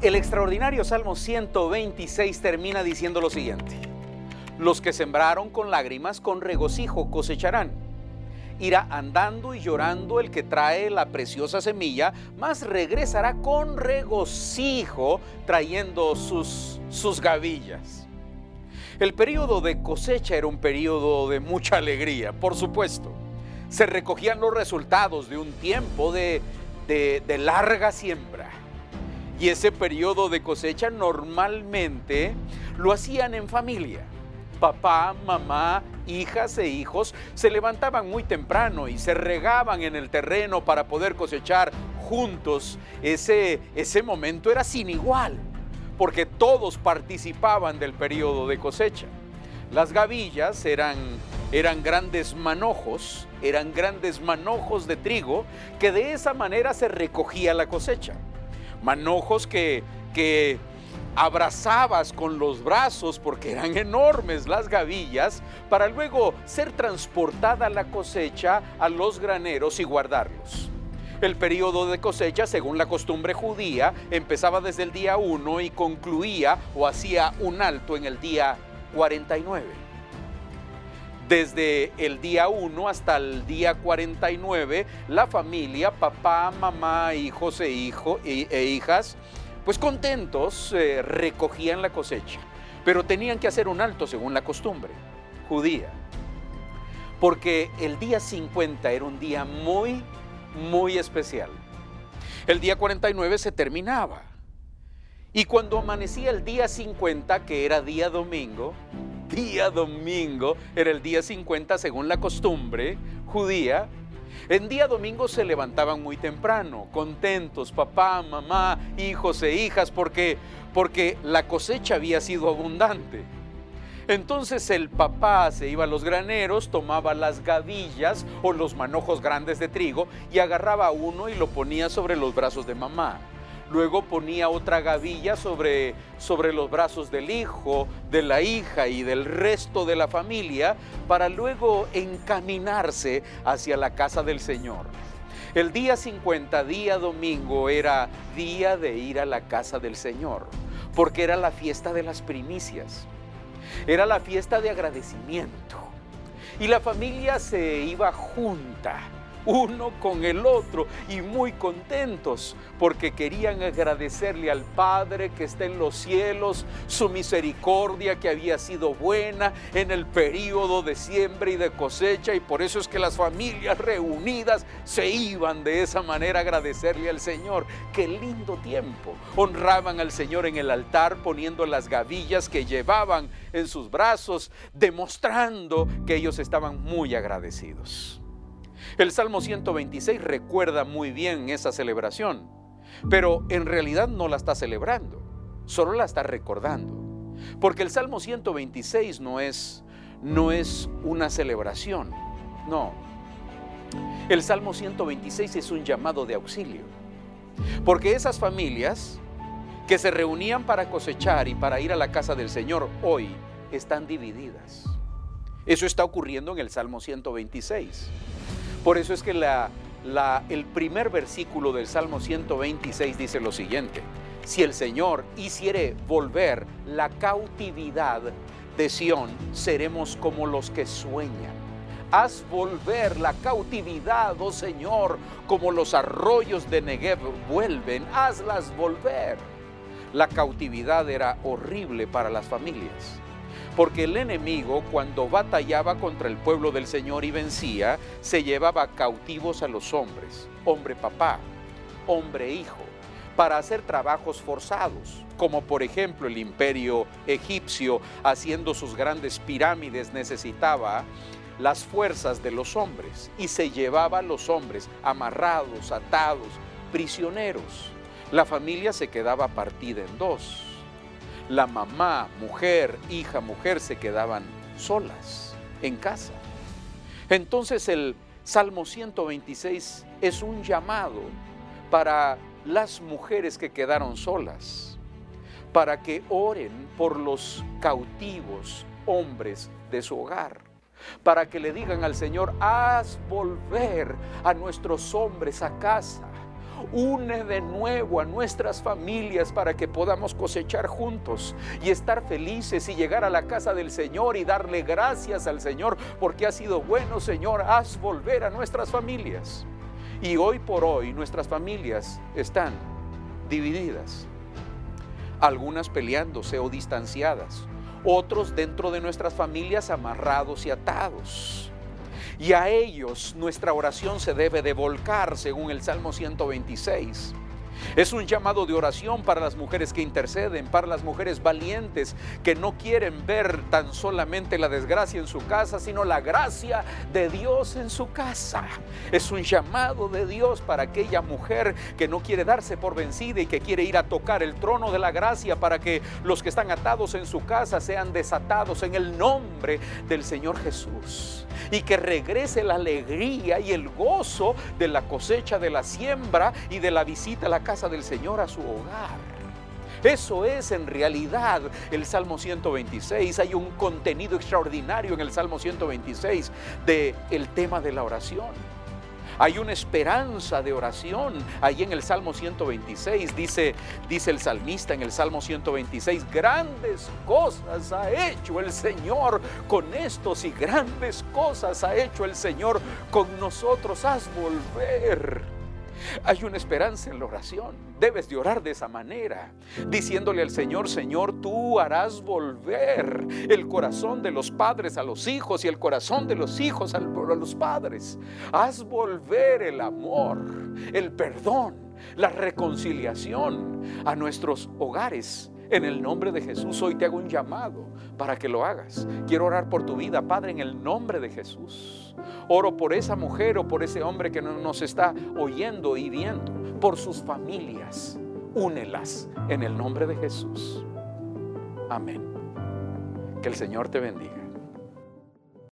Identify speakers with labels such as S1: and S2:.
S1: El extraordinario Salmo 126 termina diciendo lo siguiente. Los que sembraron con lágrimas, con regocijo cosecharán. Irá andando y llorando el que trae la preciosa semilla, mas regresará con regocijo trayendo sus, sus gavillas. El periodo de cosecha era un periodo de mucha alegría, por supuesto. Se recogían los resultados de un tiempo de, de, de larga siembra y ese periodo de cosecha normalmente lo hacían en familia. Papá, mamá, hijas e hijos se levantaban muy temprano y se regaban en el terreno para poder cosechar juntos. Ese, ese momento era sin igual, porque todos participaban del periodo de cosecha. Las gavillas eran, eran grandes manojos, eran grandes manojos de trigo que de esa manera se recogía la cosecha manojos que, que abrazabas con los brazos porque eran enormes las gavillas para luego ser transportada la cosecha a los graneros y guardarlos. El periodo de cosecha, según la costumbre judía, empezaba desde el día 1 y concluía o hacía un alto en el día 49. Desde el día 1 hasta el día 49, la familia, papá, mamá, hijos e, e, e hijas, pues contentos eh, recogían la cosecha, pero tenían que hacer un alto según la costumbre judía, porque el día 50 era un día muy, muy especial. El día 49 se terminaba. Y cuando amanecía el día 50, que era día domingo, día domingo, era el día 50 según la costumbre judía, en día domingo se levantaban muy temprano, contentos, papá, mamá, hijos e hijas, porque, porque la cosecha había sido abundante. Entonces el papá se iba a los graneros, tomaba las gavillas o los manojos grandes de trigo y agarraba uno y lo ponía sobre los brazos de mamá. Luego ponía otra gavilla sobre, sobre los brazos del hijo, de la hija y del resto de la familia para luego encaminarse hacia la casa del Señor. El día 50, día domingo, era día de ir a la casa del Señor, porque era la fiesta de las primicias, era la fiesta de agradecimiento. Y la familia se iba junta uno con el otro y muy contentos porque querían agradecerle al Padre que está en los cielos su misericordia que había sido buena en el periodo de siembra y de cosecha y por eso es que las familias reunidas se iban de esa manera a agradecerle al Señor. Qué lindo tiempo. Honraban al Señor en el altar poniendo las gavillas que llevaban en sus brazos, demostrando que ellos estaban muy agradecidos. El Salmo 126 recuerda muy bien esa celebración, pero en realidad no la está celebrando, solo la está recordando. Porque el Salmo 126 no es, no es una celebración, no. El Salmo 126 es un llamado de auxilio. Porque esas familias que se reunían para cosechar y para ir a la casa del Señor hoy están divididas. Eso está ocurriendo en el Salmo 126. Por eso es que el primer versículo del Salmo 126 dice lo siguiente, si el Señor hiciere volver la cautividad de Sión, seremos como los que sueñan. Haz volver la cautividad, oh Señor, como los arroyos de Negev vuelven, hazlas volver. La cautividad era horrible para las familias porque el enemigo cuando batallaba contra el pueblo del Señor y vencía, se llevaba cautivos a los hombres, hombre papá, hombre hijo, para hacer trabajos forzados, como por ejemplo el imperio egipcio haciendo sus grandes pirámides necesitaba las fuerzas de los hombres y se llevaba a los hombres amarrados, atados, prisioneros. La familia se quedaba partida en dos la mamá, mujer, hija, mujer se quedaban solas en casa. Entonces el Salmo 126 es un llamado para las mujeres que quedaron solas, para que oren por los cautivos hombres de su hogar, para que le digan al Señor, haz volver a nuestros hombres a casa une de nuevo a nuestras familias para que podamos cosechar juntos y estar felices y llegar a la casa del Señor y darle gracias al Señor porque ha sido bueno, Señor, haz volver a nuestras familias. Y hoy por hoy nuestras familias están divididas, algunas peleándose o distanciadas, otros dentro de nuestras familias amarrados y atados. Y a ellos nuestra oración se debe de volcar según el Salmo 126. Es un llamado de oración para las mujeres que interceden, para las mujeres valientes que no quieren ver tan solamente la desgracia en su casa, sino la gracia de Dios en su casa. Es un llamado de Dios para aquella mujer que no quiere darse por vencida y que quiere ir a tocar el trono de la gracia para que los que están atados en su casa sean desatados en el nombre del Señor Jesús y que regrese la alegría y el gozo de la cosecha de la siembra y de la visita a la casa del Señor a su hogar. Eso es en realidad el Salmo 126. Hay un contenido extraordinario en el Salmo 126 del el tema de la oración. Hay una esperanza de oración. Ahí en el Salmo 126 dice, dice el salmista en el Salmo 126, grandes cosas ha hecho el Señor con estos y grandes cosas ha hecho el Señor con nosotros. Haz volver hay una esperanza en la oración. Debes de orar de esa manera, diciéndole al Señor, Señor, tú harás volver el corazón de los padres a los hijos y el corazón de los hijos a los padres. Haz volver el amor, el perdón, la reconciliación a nuestros hogares en el nombre de Jesús, hoy te hago un llamado para que lo hagas. Quiero orar por tu vida, Padre, en el nombre de Jesús. Oro por esa mujer o por ese hombre que nos está oyendo y viendo, por sus familias. Únelas en el nombre de Jesús. Amén. Que el Señor te bendiga.